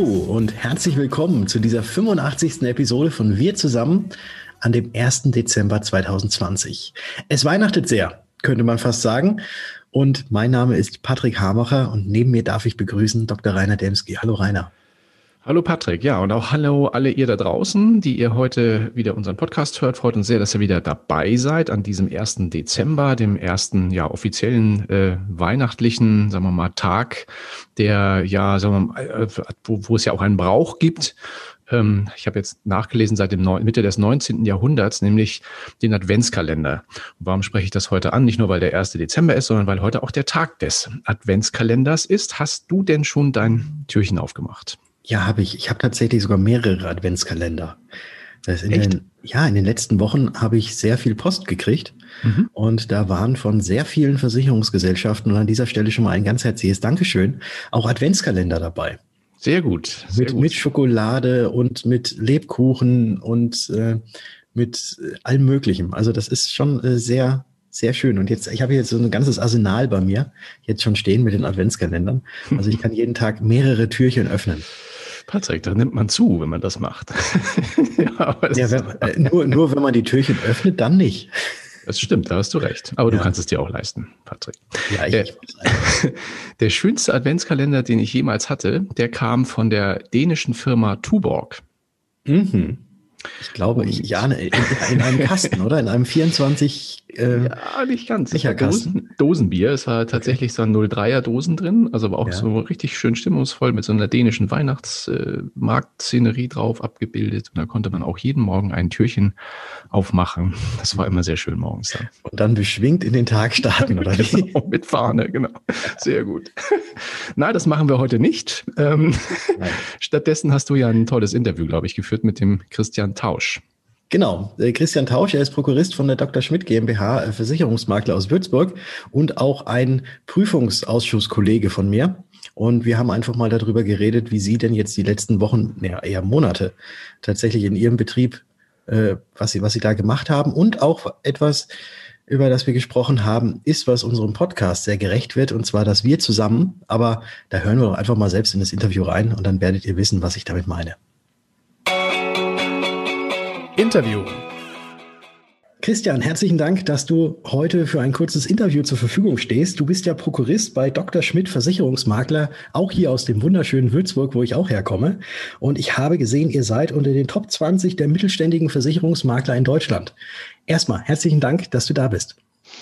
Und herzlich willkommen zu dieser 85. Episode von Wir zusammen an dem 1. Dezember 2020. Es weihnachtet sehr, könnte man fast sagen. Und mein Name ist Patrick Hamacher und neben mir darf ich begrüßen Dr. Rainer Demski. Hallo Rainer. Hallo Patrick, ja, und auch hallo alle ihr da draußen, die ihr heute wieder unseren Podcast hört. Freut uns sehr, dass ihr wieder dabei seid an diesem 1. Dezember, dem ersten ja offiziellen äh, weihnachtlichen, sagen wir mal, Tag, der ja, sagen wir mal, äh, wo, wo es ja auch einen Brauch gibt. Ähm, ich habe jetzt nachgelesen seit dem Neu Mitte des 19. Jahrhunderts, nämlich den Adventskalender. Warum spreche ich das heute an? Nicht nur, weil der 1. Dezember ist, sondern weil heute auch der Tag des Adventskalenders ist. Hast du denn schon dein Türchen aufgemacht? Ja, habe ich. Ich habe tatsächlich sogar mehrere Adventskalender. Das in Echt? Den, ja, in den letzten Wochen habe ich sehr viel Post gekriegt. Mhm. Und da waren von sehr vielen Versicherungsgesellschaften und an dieser Stelle schon mal ein ganz herzliches Dankeschön, auch Adventskalender dabei. Sehr gut. Sehr mit, gut. mit Schokolade und mit Lebkuchen und äh, mit allem Möglichen. Also das ist schon äh, sehr, sehr schön. Und jetzt, ich habe jetzt so ein ganzes Arsenal bei mir jetzt schon stehen mit den Adventskalendern. Also ich kann jeden Tag mehrere Türchen öffnen. Patrick, da nimmt man zu, wenn man das macht. ja, ja wenn, äh, nur, nur wenn man die Türchen öffnet, dann nicht. Das stimmt, da hast du recht. Aber ja. du kannst es dir auch leisten, Patrick. Ja, ich, der, ich der schönste Adventskalender, den ich jemals hatte, der kam von der dänischen Firma Tuborg. Mhm. Ich glaube, ich, ja, in, in, einem Kasten, oder? In einem 24. Äh, ja, nicht ganz. Dosen, Dosenbier. Es war tatsächlich so 03er Dosen drin, also aber auch ja. so richtig schön stimmungsvoll mit so einer dänischen Weihnachtsmarktszenerie äh, drauf abgebildet. Und da konnte man auch jeden Morgen ein Türchen aufmachen. Das war immer sehr schön morgens dann. Und dann beschwingt in den Tag starten, oder genau, Mit Fahne, genau. Sehr gut. Nein, das machen wir heute nicht. Ähm, stattdessen hast du ja ein tolles Interview, glaube ich, geführt mit dem Christian Christian Tausch. Genau, äh, Christian Tausch, er ist Prokurist von der Dr. Schmidt GmbH, äh, Versicherungsmakler aus Würzburg und auch ein Prüfungsausschusskollege von mir. Und wir haben einfach mal darüber geredet, wie Sie denn jetzt die letzten Wochen, ja, eher Monate tatsächlich in Ihrem Betrieb, äh, was Sie, was Sie da gemacht haben und auch etwas, über das wir gesprochen haben, ist, was unserem Podcast sehr gerecht wird, und zwar, dass wir zusammen, aber da hören wir doch einfach mal selbst in das Interview rein und dann werdet ihr wissen, was ich damit meine. Interview. Christian, herzlichen Dank, dass du heute für ein kurzes Interview zur Verfügung stehst. Du bist ja Prokurist bei Dr. Schmidt Versicherungsmakler, auch hier aus dem wunderschönen Würzburg, wo ich auch herkomme. Und ich habe gesehen, ihr seid unter den Top 20 der mittelständigen Versicherungsmakler in Deutschland. Erstmal herzlichen Dank, dass du da bist.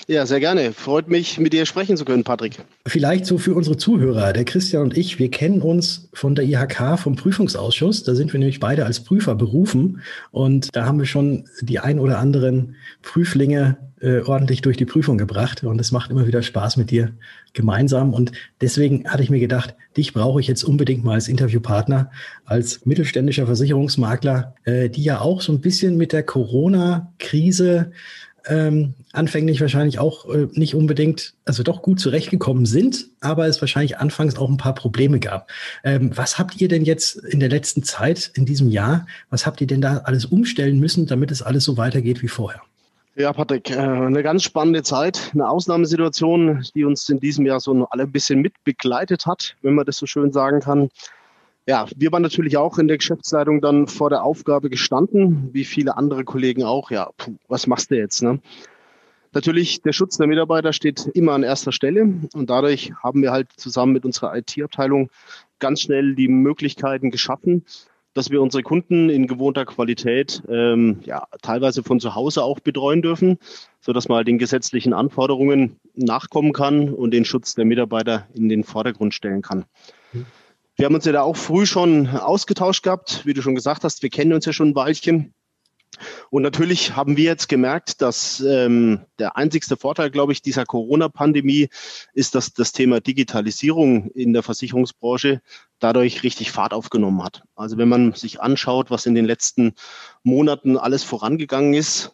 Ja, sehr gerne. Freut mich, mit dir sprechen zu können, Patrick. Vielleicht so für unsere Zuhörer. Der Christian und ich, wir kennen uns von der IHK, vom Prüfungsausschuss. Da sind wir nämlich beide als Prüfer berufen. Und da haben wir schon die ein oder anderen Prüflinge äh, ordentlich durch die Prüfung gebracht. Und es macht immer wieder Spaß mit dir gemeinsam. Und deswegen hatte ich mir gedacht, dich brauche ich jetzt unbedingt mal als Interviewpartner, als mittelständischer Versicherungsmakler, äh, die ja auch so ein bisschen mit der Corona-Krise ähm, anfänglich wahrscheinlich auch äh, nicht unbedingt, also doch gut zurechtgekommen sind, aber es wahrscheinlich anfangs auch ein paar Probleme gab. Ähm, was habt ihr denn jetzt in der letzten Zeit, in diesem Jahr, was habt ihr denn da alles umstellen müssen, damit es alles so weitergeht wie vorher? Ja, Patrick, äh, eine ganz spannende Zeit, eine Ausnahmesituation, die uns in diesem Jahr so alle ein bisschen mitbegleitet hat, wenn man das so schön sagen kann ja, wir waren natürlich auch in der Geschäftsleitung dann vor der Aufgabe gestanden, wie viele andere Kollegen auch. Ja, puh, was machst du jetzt? Ne? Natürlich, der Schutz der Mitarbeiter steht immer an erster Stelle und dadurch haben wir halt zusammen mit unserer IT-Abteilung ganz schnell die Möglichkeiten geschaffen, dass wir unsere Kunden in gewohnter Qualität ähm, ja, teilweise von zu Hause auch betreuen dürfen, sodass man halt den gesetzlichen Anforderungen nachkommen kann und den Schutz der Mitarbeiter in den Vordergrund stellen kann. Mhm. Wir haben uns ja da auch früh schon ausgetauscht gehabt, wie du schon gesagt hast. Wir kennen uns ja schon ein Weilchen. Und natürlich haben wir jetzt gemerkt, dass ähm, der einzigste Vorteil, glaube ich, dieser Corona-Pandemie ist, dass das Thema Digitalisierung in der Versicherungsbranche dadurch richtig Fahrt aufgenommen hat. Also wenn man sich anschaut, was in den letzten Monaten alles vorangegangen ist,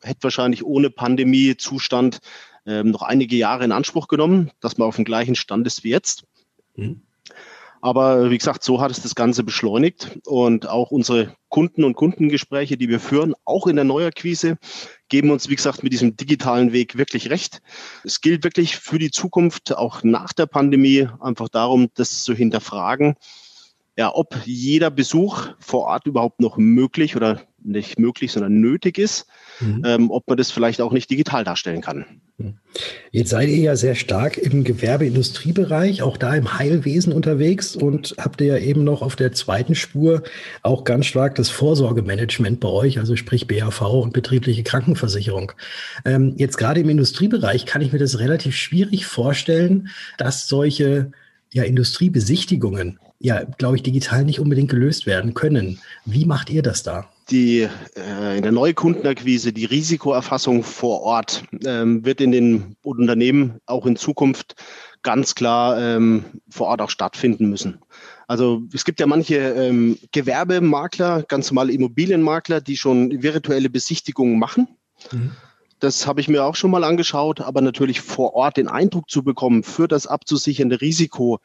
hätte wahrscheinlich ohne Pandemie-Zustand ähm, noch einige Jahre in Anspruch genommen, dass man auf dem gleichen Stand ist wie jetzt. Mhm. Aber wie gesagt, so hat es das Ganze beschleunigt und auch unsere Kunden und Kundengespräche, die wir führen, auch in der Neuakquise, geben uns, wie gesagt, mit diesem digitalen Weg wirklich recht. Es gilt wirklich für die Zukunft, auch nach der Pandemie, einfach darum, das zu hinterfragen ja, ob jeder Besuch vor Ort überhaupt noch möglich oder nicht möglich, sondern nötig ist, mhm. ähm, ob man das vielleicht auch nicht digital darstellen kann. Mhm. Jetzt seid ihr ja sehr stark im Gewerbeindustriebereich, auch da im Heilwesen unterwegs und habt ihr ja eben noch auf der zweiten Spur auch ganz stark das Vorsorgemanagement bei euch, also sprich BAV und betriebliche Krankenversicherung. Ähm, jetzt gerade im Industriebereich kann ich mir das relativ schwierig vorstellen, dass solche ja, Industriebesichtigungen ja, glaube ich, digital nicht unbedingt gelöst werden können. Wie macht ihr das da? Die äh, in der Neukundenakquise, die Risikoerfassung vor Ort ähm, wird in den Unternehmen auch in Zukunft ganz klar ähm, vor Ort auch stattfinden müssen. Also es gibt ja manche ähm, Gewerbemakler, ganz normale Immobilienmakler, die schon virtuelle Besichtigungen machen. Mhm. Das habe ich mir auch schon mal angeschaut, aber natürlich vor Ort den Eindruck zu bekommen für das abzusichernde Risiko,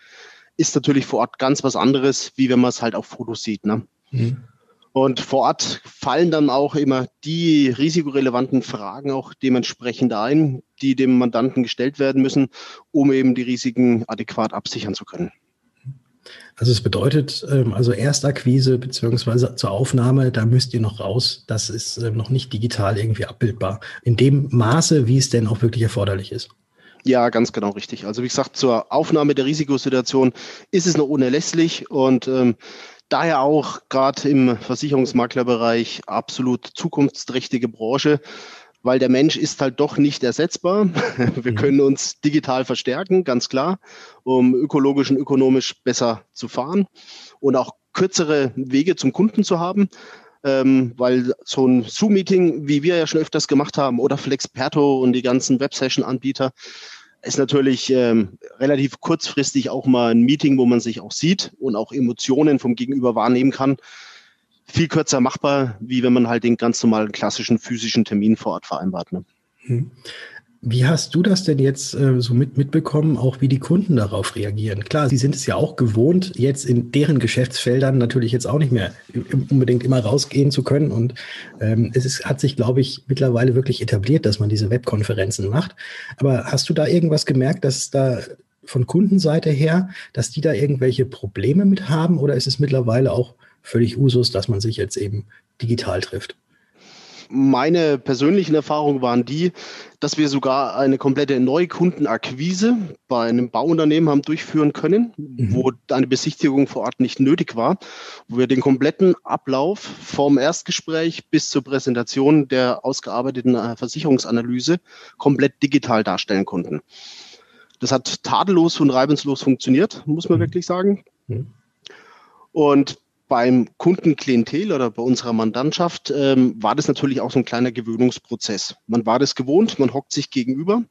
ist natürlich vor Ort ganz was anderes, wie wenn man es halt auf Fotos sieht. Ne? Mhm. Und vor Ort fallen dann auch immer die risikorelevanten Fragen auch dementsprechend ein, die dem Mandanten gestellt werden müssen, um eben die Risiken adäquat absichern zu können. Also es bedeutet, ähm, also Erstakquise beziehungsweise zur Aufnahme, da müsst ihr noch raus. Das ist ähm, noch nicht digital irgendwie abbildbar. In dem Maße, wie es denn auch wirklich erforderlich ist. Ja, ganz genau richtig. Also wie gesagt, zur Aufnahme der Risikosituation ist es noch unerlässlich und ähm, daher auch gerade im Versicherungsmaklerbereich absolut zukunftsträchtige Branche, weil der Mensch ist halt doch nicht ersetzbar. Wir mhm. können uns digital verstärken, ganz klar, um ökologisch und ökonomisch besser zu fahren und auch kürzere Wege zum Kunden zu haben. Ähm, weil so ein Zoom-Meeting, wie wir ja schon öfters gemacht haben, oder Flexperto und die ganzen Websession-Anbieter, ist natürlich ähm, relativ kurzfristig auch mal ein Meeting, wo man sich auch sieht und auch Emotionen vom Gegenüber wahrnehmen kann. Viel kürzer machbar, wie wenn man halt den ganz normalen klassischen physischen Termin vor Ort vereinbart. Ne? Hm. Wie hast du das denn jetzt äh, so mit, mitbekommen, auch wie die Kunden darauf reagieren? Klar, sie sind es ja auch gewohnt, jetzt in deren Geschäftsfeldern natürlich jetzt auch nicht mehr unbedingt immer rausgehen zu können. Und ähm, es ist, hat sich, glaube ich, mittlerweile wirklich etabliert, dass man diese Webkonferenzen macht. Aber hast du da irgendwas gemerkt, dass da von Kundenseite her, dass die da irgendwelche Probleme mit haben? Oder ist es mittlerweile auch völlig Usus, dass man sich jetzt eben digital trifft? Meine persönlichen Erfahrungen waren die, dass wir sogar eine komplette Neukundenakquise bei einem Bauunternehmen haben durchführen können, mhm. wo eine Besichtigung vor Ort nicht nötig war, wo wir den kompletten Ablauf vom Erstgespräch bis zur Präsentation der ausgearbeiteten äh, Versicherungsanalyse komplett digital darstellen konnten. Das hat tadellos und reibungslos funktioniert, muss man mhm. wirklich sagen. Mhm. Und beim Kundenklientel oder bei unserer Mandantschaft ähm, war das natürlich auch so ein kleiner Gewöhnungsprozess. Man war das gewohnt, man hockt sich gegenüber.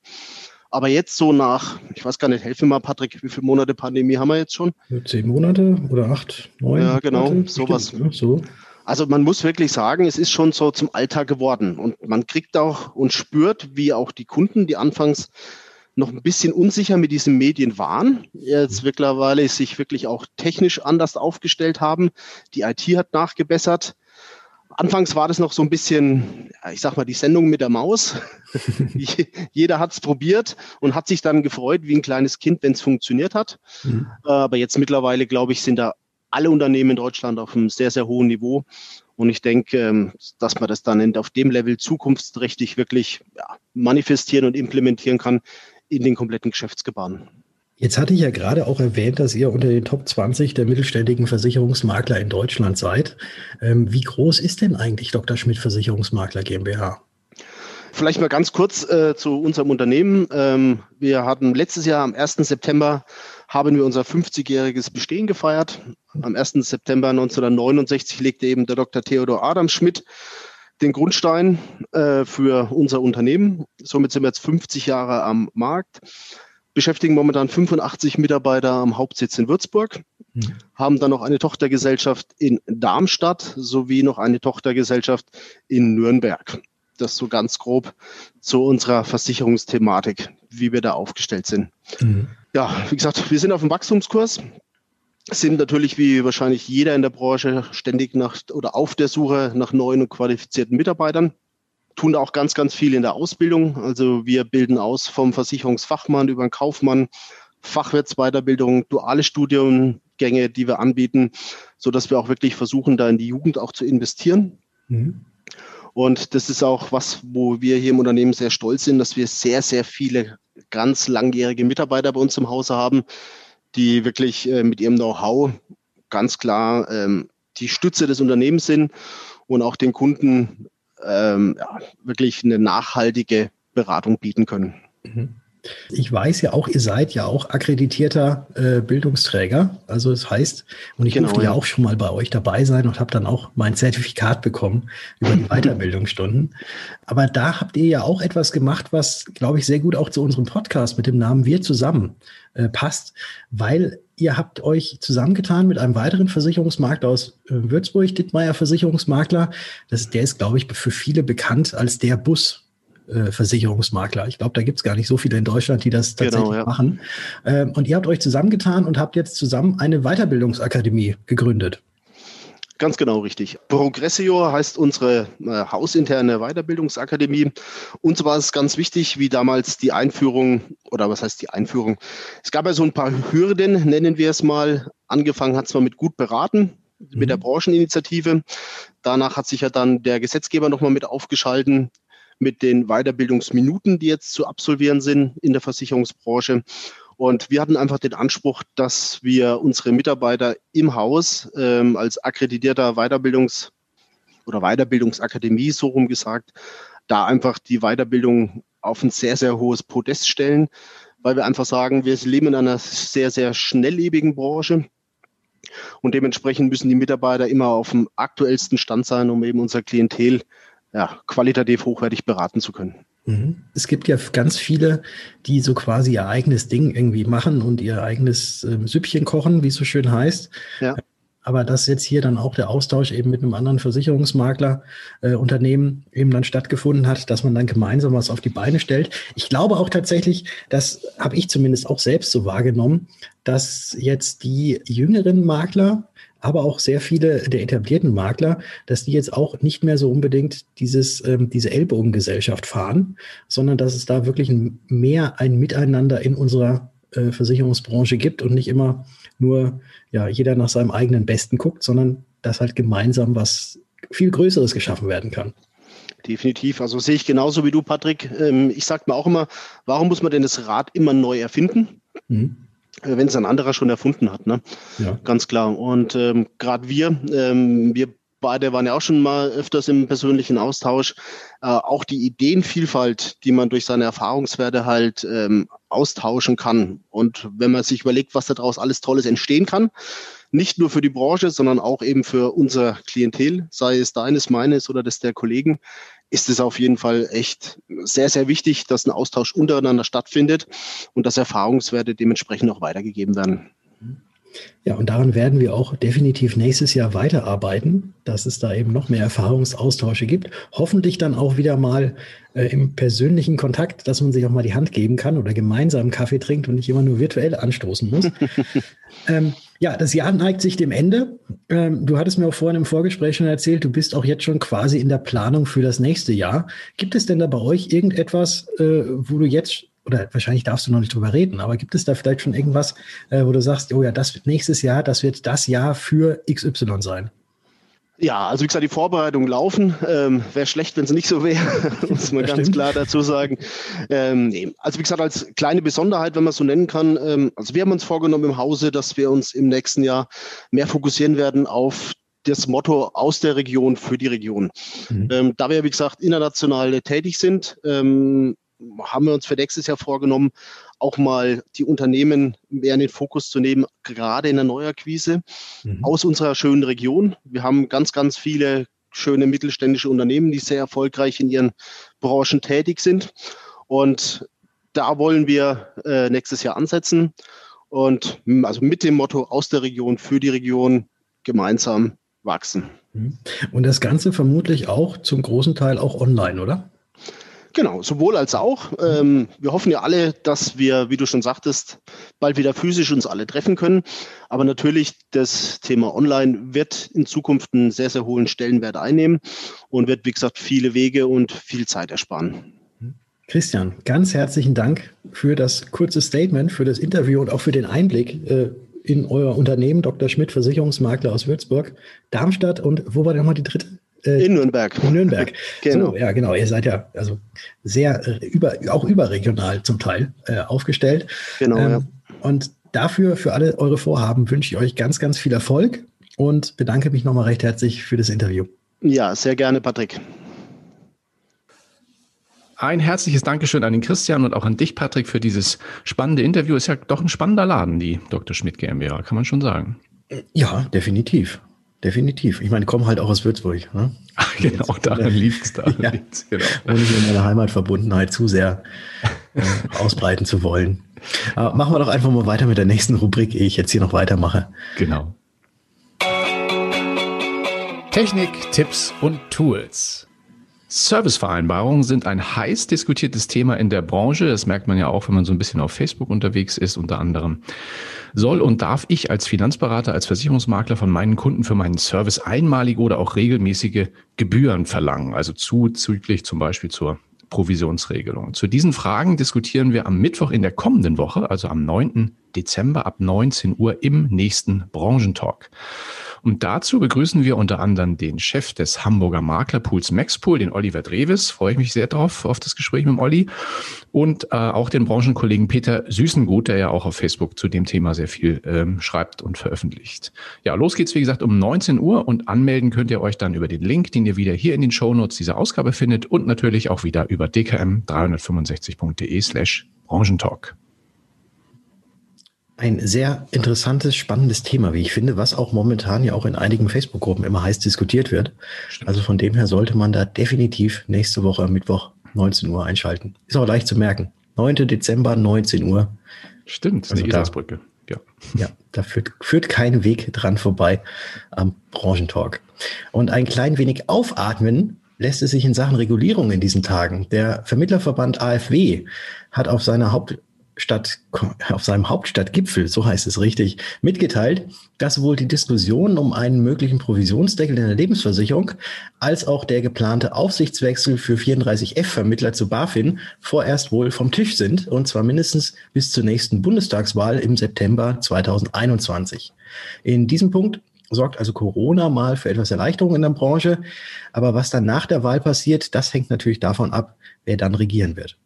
Aber jetzt so nach, ich weiß gar nicht, helfe mal, Patrick, wie viele Monate Pandemie haben wir jetzt schon? Zehn Monate oder acht, neun? Ja, genau, Monate, sowas. Ja, so. Also man muss wirklich sagen, es ist schon so zum Alltag geworden. Und man kriegt auch und spürt, wie auch die Kunden, die anfangs noch ein bisschen unsicher mit diesen Medien waren, jetzt mittlerweile sich wirklich auch technisch anders aufgestellt haben. Die IT hat nachgebessert. Anfangs war das noch so ein bisschen, ich sag mal, die Sendung mit der Maus. Jeder hat es probiert und hat sich dann gefreut wie ein kleines Kind, wenn es funktioniert hat. Mhm. Aber jetzt mittlerweile, glaube ich, sind da alle Unternehmen in Deutschland auf einem sehr, sehr hohen Niveau. Und ich denke, ähm, dass man das dann auf dem Level zukunftsträchtig wirklich manifestieren und implementieren kann, in den kompletten Geschäftsgebaren. Jetzt hatte ich ja gerade auch erwähnt, dass ihr unter den Top 20 der mittelständigen Versicherungsmakler in Deutschland seid. Ähm, wie groß ist denn eigentlich Dr. Schmidt Versicherungsmakler GmbH? Vielleicht mal ganz kurz äh, zu unserem Unternehmen. Ähm, wir hatten letztes Jahr am 1. September haben wir unser 50-jähriges Bestehen gefeiert. Am 1. September 1969 legte eben der Dr. Theodor Adam Schmidt den Grundstein äh, für unser Unternehmen. Somit sind wir jetzt 50 Jahre am Markt, beschäftigen momentan 85 Mitarbeiter am Hauptsitz in Würzburg, mhm. haben dann noch eine Tochtergesellschaft in Darmstadt sowie noch eine Tochtergesellschaft in Nürnberg. Das so ganz grob zu unserer Versicherungsthematik, wie wir da aufgestellt sind. Mhm. Ja, wie gesagt, wir sind auf dem Wachstumskurs sind natürlich wie wahrscheinlich jeder in der Branche ständig nach oder auf der Suche nach neuen und qualifizierten Mitarbeitern. Tun da auch ganz, ganz viel in der Ausbildung. Also wir bilden aus vom Versicherungsfachmann über den Kaufmann, Fachwirtsweiterbildung, duale Studien Studiengänge, die wir anbieten, so dass wir auch wirklich versuchen, da in die Jugend auch zu investieren. Mhm. Und das ist auch was, wo wir hier im Unternehmen sehr stolz sind, dass wir sehr, sehr viele ganz langjährige Mitarbeiter bei uns im Hause haben, die wirklich äh, mit ihrem Know-how ganz klar ähm, die Stütze des Unternehmens sind und auch den Kunden ähm, ja, wirklich eine nachhaltige Beratung bieten können. Mhm. Ich weiß ja auch, ihr seid ja auch akkreditierter äh, Bildungsträger. Also das heißt, und ich genau, durfte ja. ja auch schon mal bei euch dabei sein und habe dann auch mein Zertifikat bekommen über die Weiterbildungsstunden. Aber da habt ihr ja auch etwas gemacht, was, glaube ich, sehr gut auch zu unserem Podcast mit dem Namen Wir zusammen äh, passt, weil ihr habt euch zusammengetan mit einem weiteren Versicherungsmakler aus äh, Würzburg, Dittmeier Versicherungsmakler. Das, der ist, glaube ich, für viele bekannt als der Bus äh, Versicherungsmakler. Ich glaube, da gibt es gar nicht so viele in Deutschland, die das genau, tatsächlich genau, ja. machen. Ähm, und ihr habt euch zusammengetan und habt jetzt zusammen eine Weiterbildungsakademie gegründet. Ganz genau richtig. Progressio heißt unsere äh, hausinterne Weiterbildungsakademie. Uns war es ganz wichtig, wie damals die Einführung, oder was heißt die Einführung? Es gab ja so ein paar Hürden, nennen wir es mal. Angefangen hat es mal mit gut beraten, mit der mhm. Brancheninitiative. Danach hat sich ja dann der Gesetzgeber nochmal mit aufgeschalten mit den Weiterbildungsminuten, die jetzt zu absolvieren sind in der Versicherungsbranche. Und wir hatten einfach den Anspruch, dass wir unsere Mitarbeiter im Haus ähm, als akkreditierter Weiterbildungs- oder Weiterbildungsakademie, so rum gesagt, da einfach die Weiterbildung auf ein sehr, sehr hohes Podest stellen, weil wir einfach sagen, wir leben in einer sehr, sehr schnelllebigen Branche. Und dementsprechend müssen die Mitarbeiter immer auf dem aktuellsten Stand sein, um eben unser Klientel ja, qualitativ hochwertig beraten zu können. Mhm. Es gibt ja ganz viele, die so quasi ihr eigenes Ding irgendwie machen und ihr eigenes äh, Süppchen kochen, wie es so schön heißt. Ja. Aber dass jetzt hier dann auch der Austausch eben mit einem anderen Versicherungsmakler äh, Unternehmen eben dann stattgefunden hat, dass man dann gemeinsam was auf die Beine stellt. Ich glaube auch tatsächlich, das habe ich zumindest auch selbst so wahrgenommen, dass jetzt die jüngeren Makler aber auch sehr viele der etablierten Makler, dass die jetzt auch nicht mehr so unbedingt dieses, ähm, diese Ellbogengesellschaft fahren, sondern dass es da wirklich mehr ein Miteinander in unserer äh, Versicherungsbranche gibt und nicht immer nur ja, jeder nach seinem eigenen Besten guckt, sondern dass halt gemeinsam was viel Größeres geschaffen werden kann. Definitiv. Also sehe ich genauso wie du, Patrick. Ähm, ich sage mir auch immer, warum muss man denn das Rad immer neu erfinden? Mhm. Äh, wenn es ein anderer schon erfunden hat, ne? Ja. Ganz klar. Und ähm, gerade wir, ähm, wir beide waren ja auch schon mal öfters im persönlichen Austausch. Äh, auch die Ideenvielfalt, die man durch seine Erfahrungswerte halt ähm, austauschen kann. Und wenn man sich überlegt, was daraus alles Tolles entstehen kann, nicht nur für die Branche, sondern auch eben für unser Klientel, sei es deines, meines oder das der Kollegen, ist es auf jeden Fall echt sehr, sehr wichtig, dass ein Austausch untereinander stattfindet und dass Erfahrungswerte dementsprechend auch weitergegeben werden. Ja, und daran werden wir auch definitiv nächstes Jahr weiterarbeiten, dass es da eben noch mehr Erfahrungsaustausche gibt. Hoffentlich dann auch wieder mal äh, im persönlichen Kontakt, dass man sich auch mal die Hand geben kann oder gemeinsam Kaffee trinkt und nicht immer nur virtuell anstoßen muss. ähm, ja, das Jahr neigt sich dem Ende. Ähm, du hattest mir auch vorhin im Vorgespräch schon erzählt, du bist auch jetzt schon quasi in der Planung für das nächste Jahr. Gibt es denn da bei euch irgendetwas, äh, wo du jetzt oder wahrscheinlich darfst du noch nicht drüber reden, aber gibt es da vielleicht schon irgendwas, äh, wo du sagst, oh ja, das wird nächstes Jahr, das wird das Jahr für XY sein? Ja, also wie gesagt, die Vorbereitungen laufen. Ähm, wäre schlecht, wenn es nicht so wäre, muss man ganz klar dazu sagen. Ähm. Also wie gesagt, als kleine Besonderheit, wenn man es so nennen kann, ähm, also wir haben uns vorgenommen im Hause, dass wir uns im nächsten Jahr mehr fokussieren werden auf das Motto aus der Region für die Region. Mhm. Ähm, da wir, wie gesagt, international tätig sind, ähm, haben wir uns für nächstes Jahr vorgenommen, auch mal die Unternehmen mehr in den Fokus zu nehmen, gerade in der Neuakquise mhm. aus unserer schönen Region. Wir haben ganz, ganz viele schöne mittelständische Unternehmen, die sehr erfolgreich in ihren Branchen tätig sind. Und da wollen wir äh, nächstes Jahr ansetzen und also mit dem Motto aus der Region für die Region gemeinsam wachsen. Mhm. Und das Ganze vermutlich auch zum großen Teil auch online, oder? Genau, sowohl als auch. Ähm, wir hoffen ja alle, dass wir, wie du schon sagtest, bald wieder physisch uns alle treffen können. Aber natürlich, das Thema Online wird in Zukunft einen sehr, sehr hohen Stellenwert einnehmen und wird, wie gesagt, viele Wege und viel Zeit ersparen. Christian, ganz herzlichen Dank für das kurze Statement, für das Interview und auch für den Einblick äh, in euer Unternehmen, Dr. Schmidt, Versicherungsmakler aus Würzburg, Darmstadt und wo war denn nochmal die dritte? Äh, in Nürnberg. In Nürnberg. genau. So, ja, genau. Ihr seid ja also sehr äh, über, auch überregional zum Teil äh, aufgestellt. Genau. Ähm, ja. Und dafür, für alle eure Vorhaben, wünsche ich euch ganz, ganz viel Erfolg und bedanke mich nochmal recht herzlich für das Interview. Ja, sehr gerne, Patrick. Ein herzliches Dankeschön an den Christian und auch an dich, Patrick, für dieses spannende Interview. Ist ja doch ein spannender Laden, die Dr. Schmidt GmbH, kann man schon sagen. Ja, definitiv. Definitiv. Ich meine, ich komme halt auch aus Würzburg. Ne? Ach, genau, daran liegt es. ja, genau. Ohne in meine Heimatverbundenheit zu sehr äh, ausbreiten zu wollen. Aber machen wir doch einfach mal weiter mit der nächsten Rubrik, ehe ich jetzt hier noch weitermache. Genau. Technik, Tipps und Tools. Servicevereinbarungen sind ein heiß diskutiertes Thema in der Branche. Das merkt man ja auch, wenn man so ein bisschen auf Facebook unterwegs ist, unter anderem. Soll und darf ich als Finanzberater, als Versicherungsmakler von meinen Kunden für meinen Service einmalige oder auch regelmäßige Gebühren verlangen? Also zuzüglich zum Beispiel zur Provisionsregelung. Zu diesen Fragen diskutieren wir am Mittwoch in der kommenden Woche, also am 9. Dezember ab 19 Uhr im nächsten Branchentalk. Und dazu begrüßen wir unter anderem den Chef des Hamburger Maklerpools Maxpool, den Oliver Dreves. Freue ich mich sehr drauf, auf das Gespräch mit dem Olli. Und äh, auch den Branchenkollegen Peter Süßengut, der ja auch auf Facebook zu dem Thema sehr viel ähm, schreibt und veröffentlicht. Ja, los geht's, wie gesagt, um 19 Uhr und anmelden könnt ihr euch dann über den Link, den ihr wieder hier in den Shownotes dieser Ausgabe findet und natürlich auch wieder über dkm365.de slash Branchentalk ein sehr interessantes, spannendes Thema, wie ich finde, was auch momentan ja auch in einigen Facebook-Gruppen immer heiß diskutiert wird. Also von dem her sollte man da definitiv nächste Woche am Mittwoch 19 Uhr einschalten. Ist auch leicht zu merken. 9. Dezember, 19 Uhr. Stimmt, also die Isarsbrücke. Ja. ja, da führt, führt kein Weg dran vorbei am Branchentalk. Und ein klein wenig aufatmen lässt es sich in Sachen Regulierung in diesen Tagen. Der Vermittlerverband AfW hat auf seiner Haupt Stadt, auf seinem Hauptstadtgipfel, so heißt es richtig, mitgeteilt, dass sowohl die Diskussion um einen möglichen Provisionsdeckel in der Lebensversicherung als auch der geplante Aufsichtswechsel für 34F-Vermittler zu BaFin vorerst wohl vom Tisch sind, und zwar mindestens bis zur nächsten Bundestagswahl im September 2021. In diesem Punkt sorgt also Corona mal für etwas Erleichterung in der Branche, aber was dann nach der Wahl passiert, das hängt natürlich davon ab, wer dann regieren wird.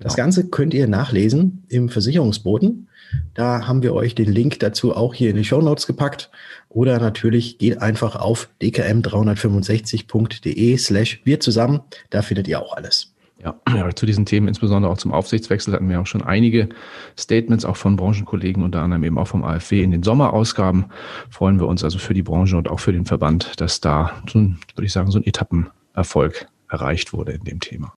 Das ja. Ganze könnt ihr nachlesen im Versicherungsboten. Da haben wir euch den Link dazu auch hier in die Show Notes gepackt. Oder natürlich geht einfach auf dkm365.de slash wir zusammen. Da findet ihr auch alles. Ja, ja, zu diesen Themen, insbesondere auch zum Aufsichtswechsel, hatten wir auch schon einige Statements, auch von Branchenkollegen, unter anderem eben auch vom AfW in den Sommerausgaben. Freuen wir uns also für die Branche und auch für den Verband, dass da so ein, würde ich sagen, so ein Etappenerfolg erreicht wurde in dem Thema.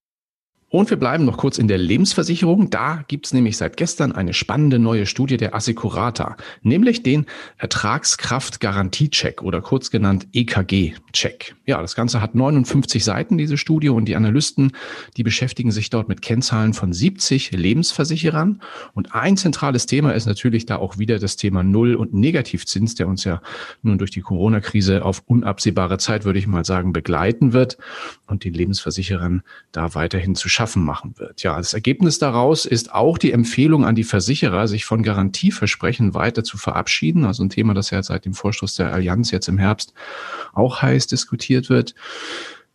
Und wir bleiben noch kurz in der Lebensversicherung. Da gibt's nämlich seit gestern eine spannende neue Studie der Assecurata, nämlich den Ertragskraftgarantiecheck oder kurz genannt EKG-Check. Ja, das Ganze hat 59 Seiten, diese Studie, und die Analysten, die beschäftigen sich dort mit Kennzahlen von 70 Lebensversicherern. Und ein zentrales Thema ist natürlich da auch wieder das Thema Null- und Negativzins, der uns ja nun durch die Corona-Krise auf unabsehbare Zeit, würde ich mal sagen, begleiten wird und den Lebensversicherern da weiterhin zu schaffen machen wird. Ja, das Ergebnis daraus ist auch die Empfehlung an die Versicherer, sich von Garantieversprechen weiter zu verabschieden. Also ein Thema, das ja seit dem Vorstoß der Allianz jetzt im Herbst auch heiß diskutiert wird.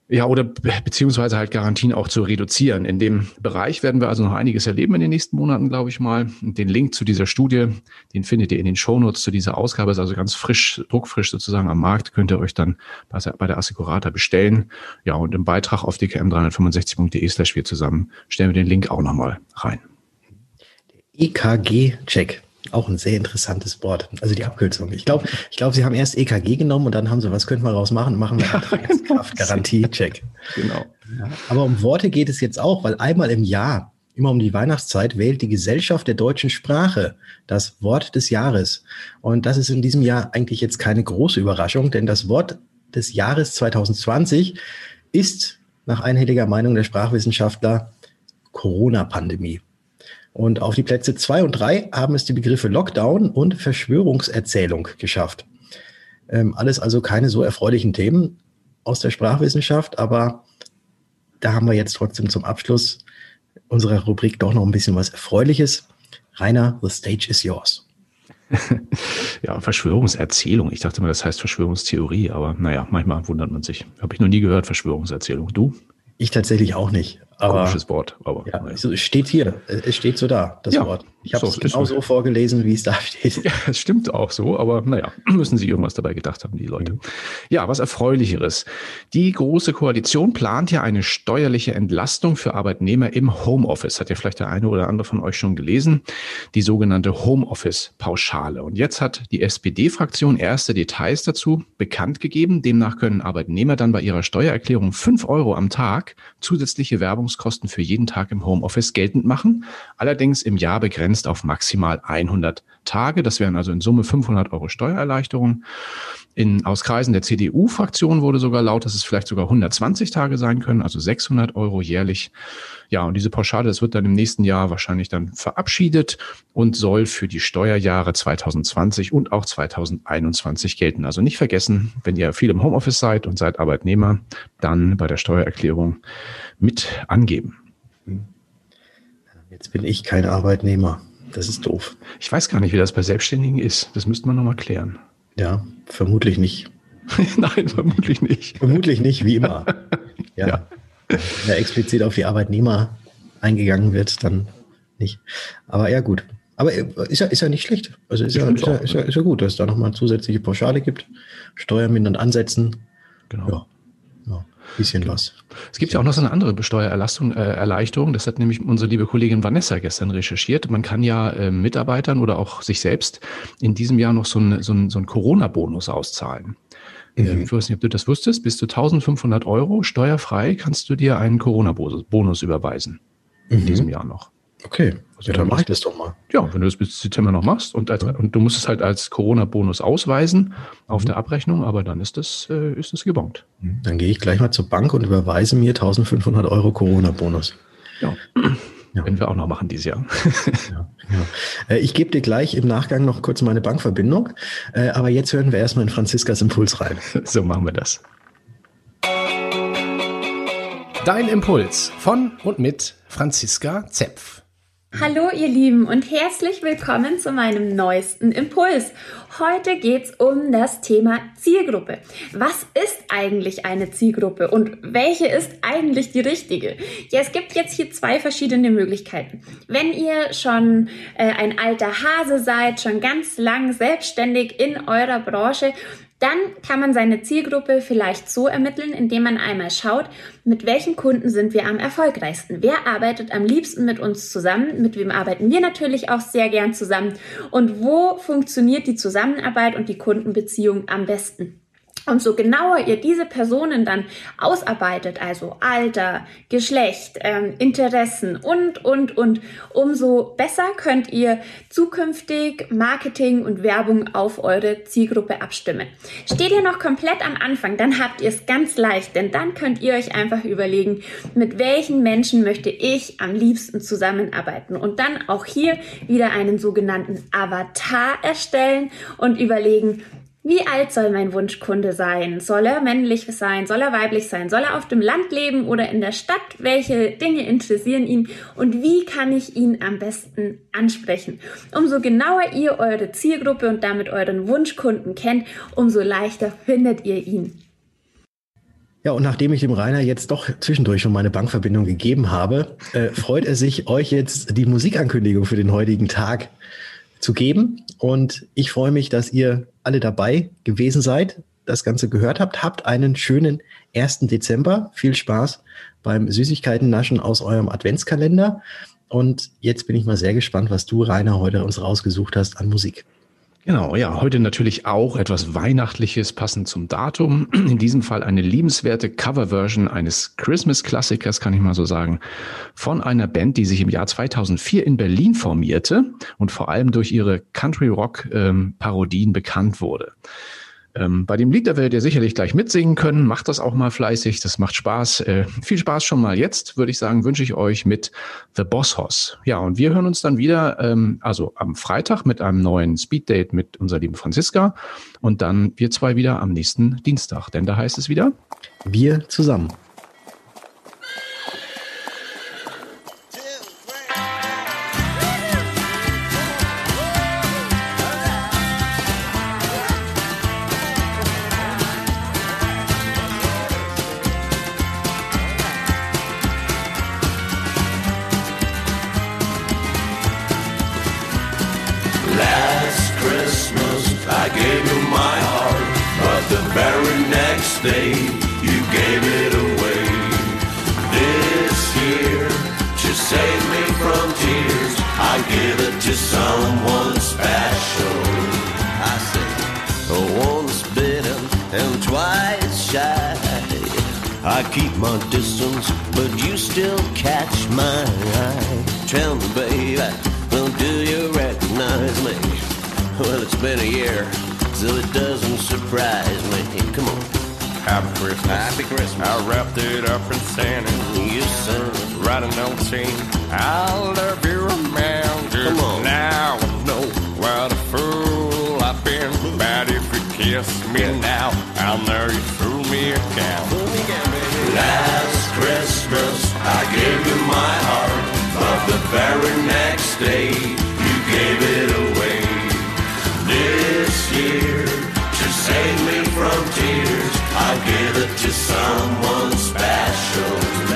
Ja, oder beziehungsweise halt Garantien auch zu reduzieren. In dem Bereich werden wir also noch einiges erleben in den nächsten Monaten, glaube ich mal. Den Link zu dieser Studie, den findet ihr in den Shownotes zu dieser Ausgabe, ist also ganz frisch, druckfrisch sozusagen am Markt, könnt ihr euch dann bei der Assecurata bestellen. Ja, und im Beitrag auf dkm365.de slash wir zusammen stellen wir den Link auch nochmal rein. EKG-Check. Auch ein sehr interessantes Wort. Also die Abkürzung. Ich glaube, ich glaube, sie haben erst EKG genommen und dann haben sie, was könnten wir daraus machen? Machen wir Ertragskraftgarantie-Check. genau. Ja, aber um Worte geht es jetzt auch, weil einmal im Jahr, immer um die Weihnachtszeit, wählt die Gesellschaft der deutschen Sprache das Wort des Jahres. Und das ist in diesem Jahr eigentlich jetzt keine große Überraschung, denn das Wort des Jahres 2020 ist nach einhelliger Meinung der Sprachwissenschaftler Corona-Pandemie. Und auf die Plätze zwei und drei haben es die Begriffe Lockdown und Verschwörungserzählung geschafft. Ähm, alles also keine so erfreulichen Themen aus der Sprachwissenschaft, aber da haben wir jetzt trotzdem zum Abschluss unserer Rubrik doch noch ein bisschen was Erfreuliches. Rainer, the stage is yours. ja, Verschwörungserzählung. Ich dachte immer, das heißt Verschwörungstheorie, aber naja, manchmal wundert man sich. Habe ich noch nie gehört, Verschwörungserzählung. Du? Ich tatsächlich auch nicht. Aber, Komisches Wort. Aber, ja, naja. es steht hier. Es steht so da, das ja, Wort. Ich habe es genau so vorgelesen, wie es da steht. Ja, es stimmt auch so, aber naja, müssen Sie irgendwas dabei gedacht haben, die Leute. Ja, was Erfreulicheres. Die Große Koalition plant ja eine steuerliche Entlastung für Arbeitnehmer im Homeoffice. Hat ja vielleicht der eine oder andere von euch schon gelesen. Die sogenannte Homeoffice-Pauschale. Und jetzt hat die SPD-Fraktion erste Details dazu bekannt gegeben. Demnach können Arbeitnehmer dann bei ihrer Steuererklärung fünf Euro am Tag zusätzliche Werbungskosten für jeden Tag im Homeoffice geltend machen. Allerdings im Jahr begrenzt auf maximal 100 Tage. Das wären also in Summe 500 Euro Steuererleichterung. In, aus Kreisen der CDU-Fraktion wurde sogar laut, dass es vielleicht sogar 120 Tage sein können, also 600 Euro jährlich. Ja, und diese Pauschale, das wird dann im nächsten Jahr wahrscheinlich dann verabschiedet und soll für die Steuerjahre 2020 und auch 2021 gelten. Also nicht vergessen, wenn ihr viel im Homeoffice seid und seid Arbeitnehmer, dann bei der Steuererklärung mit angeben. Jetzt bin ich kein Arbeitnehmer. Das ist doof. Ich weiß gar nicht, wie das bei Selbstständigen ist. Das müsste man nochmal klären. Ja, vermutlich nicht. Nein, vermutlich nicht. Vermutlich nicht, wie immer. Ja. ja. Wenn da explizit auf die Arbeitnehmer eingegangen wird, dann nicht. Aber ja, gut. Aber ist ja, ist ja nicht schlecht. Also ist ja, ist, ja, ist, ja, ist ja gut, dass es da nochmal zusätzliche Pauschale gibt. Steuern mindern ansetzen. Genau. Bisschen was. Es gibt ja auch noch so eine andere Besteuererleichterung. Äh, Erleichterung. Das hat nämlich unsere liebe Kollegin Vanessa gestern recherchiert. Man kann ja äh, Mitarbeitern oder auch sich selbst in diesem Jahr noch so einen so ein, so ein Corona-Bonus auszahlen. Mhm. Ähm, ich weiß nicht, ob du das wusstest. Bis zu 1500 Euro steuerfrei kannst du dir einen Corona-Bonus überweisen. In mhm. diesem Jahr noch. Okay, also ja, dann mach ich das doch mal. Ja, wenn du das bis Dezember noch machst und, als, und du musst es halt als Corona-Bonus ausweisen auf mhm. der Abrechnung, aber dann ist das, äh, ist das gebongt. Mhm. Dann gehe ich gleich mal zur Bank und überweise mir 1500 Euro Corona-Bonus. Ja. ja. Wenn wir auch noch machen dieses Jahr. ja, ja. Äh, ich gebe dir gleich im Nachgang noch kurz meine Bankverbindung, äh, aber jetzt hören wir erstmal in Franziskas Impuls rein. So machen wir das. Dein Impuls von und mit Franziska Zepf. Hallo ihr Lieben und herzlich willkommen zu meinem neuesten Impuls. Heute geht's um das Thema Zielgruppe. Was ist eigentlich eine Zielgruppe und welche ist eigentlich die richtige? Ja, es gibt jetzt hier zwei verschiedene Möglichkeiten. Wenn ihr schon äh, ein alter Hase seid, schon ganz lang selbstständig in eurer Branche dann kann man seine Zielgruppe vielleicht so ermitteln, indem man einmal schaut, mit welchen Kunden sind wir am erfolgreichsten. Wer arbeitet am liebsten mit uns zusammen? Mit wem arbeiten wir natürlich auch sehr gern zusammen? Und wo funktioniert die Zusammenarbeit und die Kundenbeziehung am besten? Umso genauer ihr diese Personen dann ausarbeitet, also Alter, Geschlecht, ähm, Interessen und, und, und, umso besser könnt ihr zukünftig Marketing und Werbung auf eure Zielgruppe abstimmen. Steht ihr noch komplett am Anfang, dann habt ihr es ganz leicht, denn dann könnt ihr euch einfach überlegen, mit welchen Menschen möchte ich am liebsten zusammenarbeiten und dann auch hier wieder einen sogenannten Avatar erstellen und überlegen, wie alt soll mein Wunschkunde sein? Soll er männlich sein? Soll er weiblich sein? Soll er auf dem Land leben oder in der Stadt? Welche Dinge interessieren ihn? Und wie kann ich ihn am besten ansprechen? Umso genauer ihr eure Zielgruppe und damit euren Wunschkunden kennt, umso leichter findet ihr ihn. Ja, und nachdem ich dem Rainer jetzt doch zwischendurch schon meine Bankverbindung gegeben habe, äh, freut er sich, euch jetzt die Musikankündigung für den heutigen Tag zu geben. Und ich freue mich, dass ihr alle dabei gewesen seid, das Ganze gehört habt. Habt einen schönen 1. Dezember. Viel Spaß beim Süßigkeiten-Naschen aus eurem Adventskalender. Und jetzt bin ich mal sehr gespannt, was du, Rainer, heute uns rausgesucht hast an Musik. Genau, ja, heute natürlich auch etwas Weihnachtliches, passend zum Datum. In diesem Fall eine liebenswerte Coverversion eines Christmas-Klassikers, kann ich mal so sagen, von einer Band, die sich im Jahr 2004 in Berlin formierte und vor allem durch ihre Country-Rock-Parodien ähm, bekannt wurde. Ähm, bei dem Lied, da werdet ihr sicherlich gleich mitsingen können. Macht das auch mal fleißig. Das macht Spaß. Äh, viel Spaß schon mal jetzt, würde ich sagen, wünsche ich euch mit The Boss Hoss. Ja, und wir hören uns dann wieder, ähm, also am Freitag mit einem neuen Speeddate mit unserer lieben Franziska und dann wir zwei wieder am nächsten Dienstag. Denn da heißt es wieder, wir zusammen. Tell me, baby, well, do you recognize me? Well, it's been a year, so it doesn't surprise me. Come on. Happy Christmas. Happy Christmas. I wrapped it up in Santa. Of a- Write a note saying, I love you. Just Come on. Now I know what a fool I've been. But if you kiss me now, I'll know you fooled me again. Last Christmas I gave you my heart, but the very next day you gave it away. This year, to save me from tears, I'll give it to someone. Special.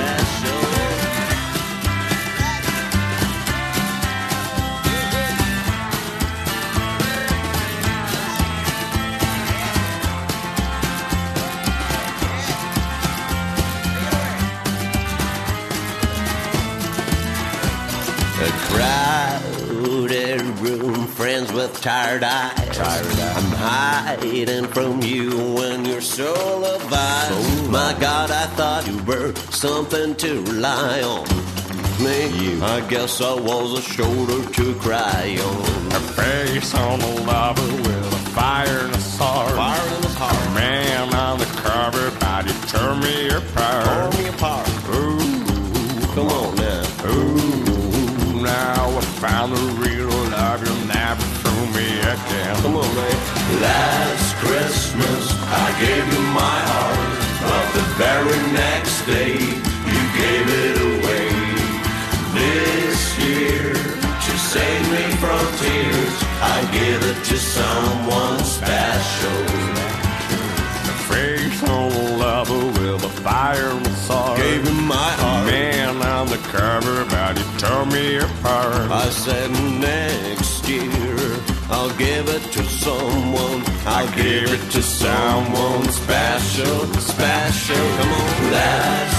Friends with tired eyes. Tired eyes. I'm hiding from you when you're so alive. My God, I thought you were something to rely on. Me, I guess I was a shoulder to cry on. A face on the lava with a fire in his heart. Fire in his heart. A man on the cover, body tore me apart. Tore me apart. Ooh, Come on again. Come on, man. Last Christmas I gave you my heart, but the very next day you gave it away. This year, to save me from tears, I give it to someone special. A on the with a fire his heart. Gave you my heart. man on the cover, body tore me apart. I said next I'll give it to someone special, special. Come on, last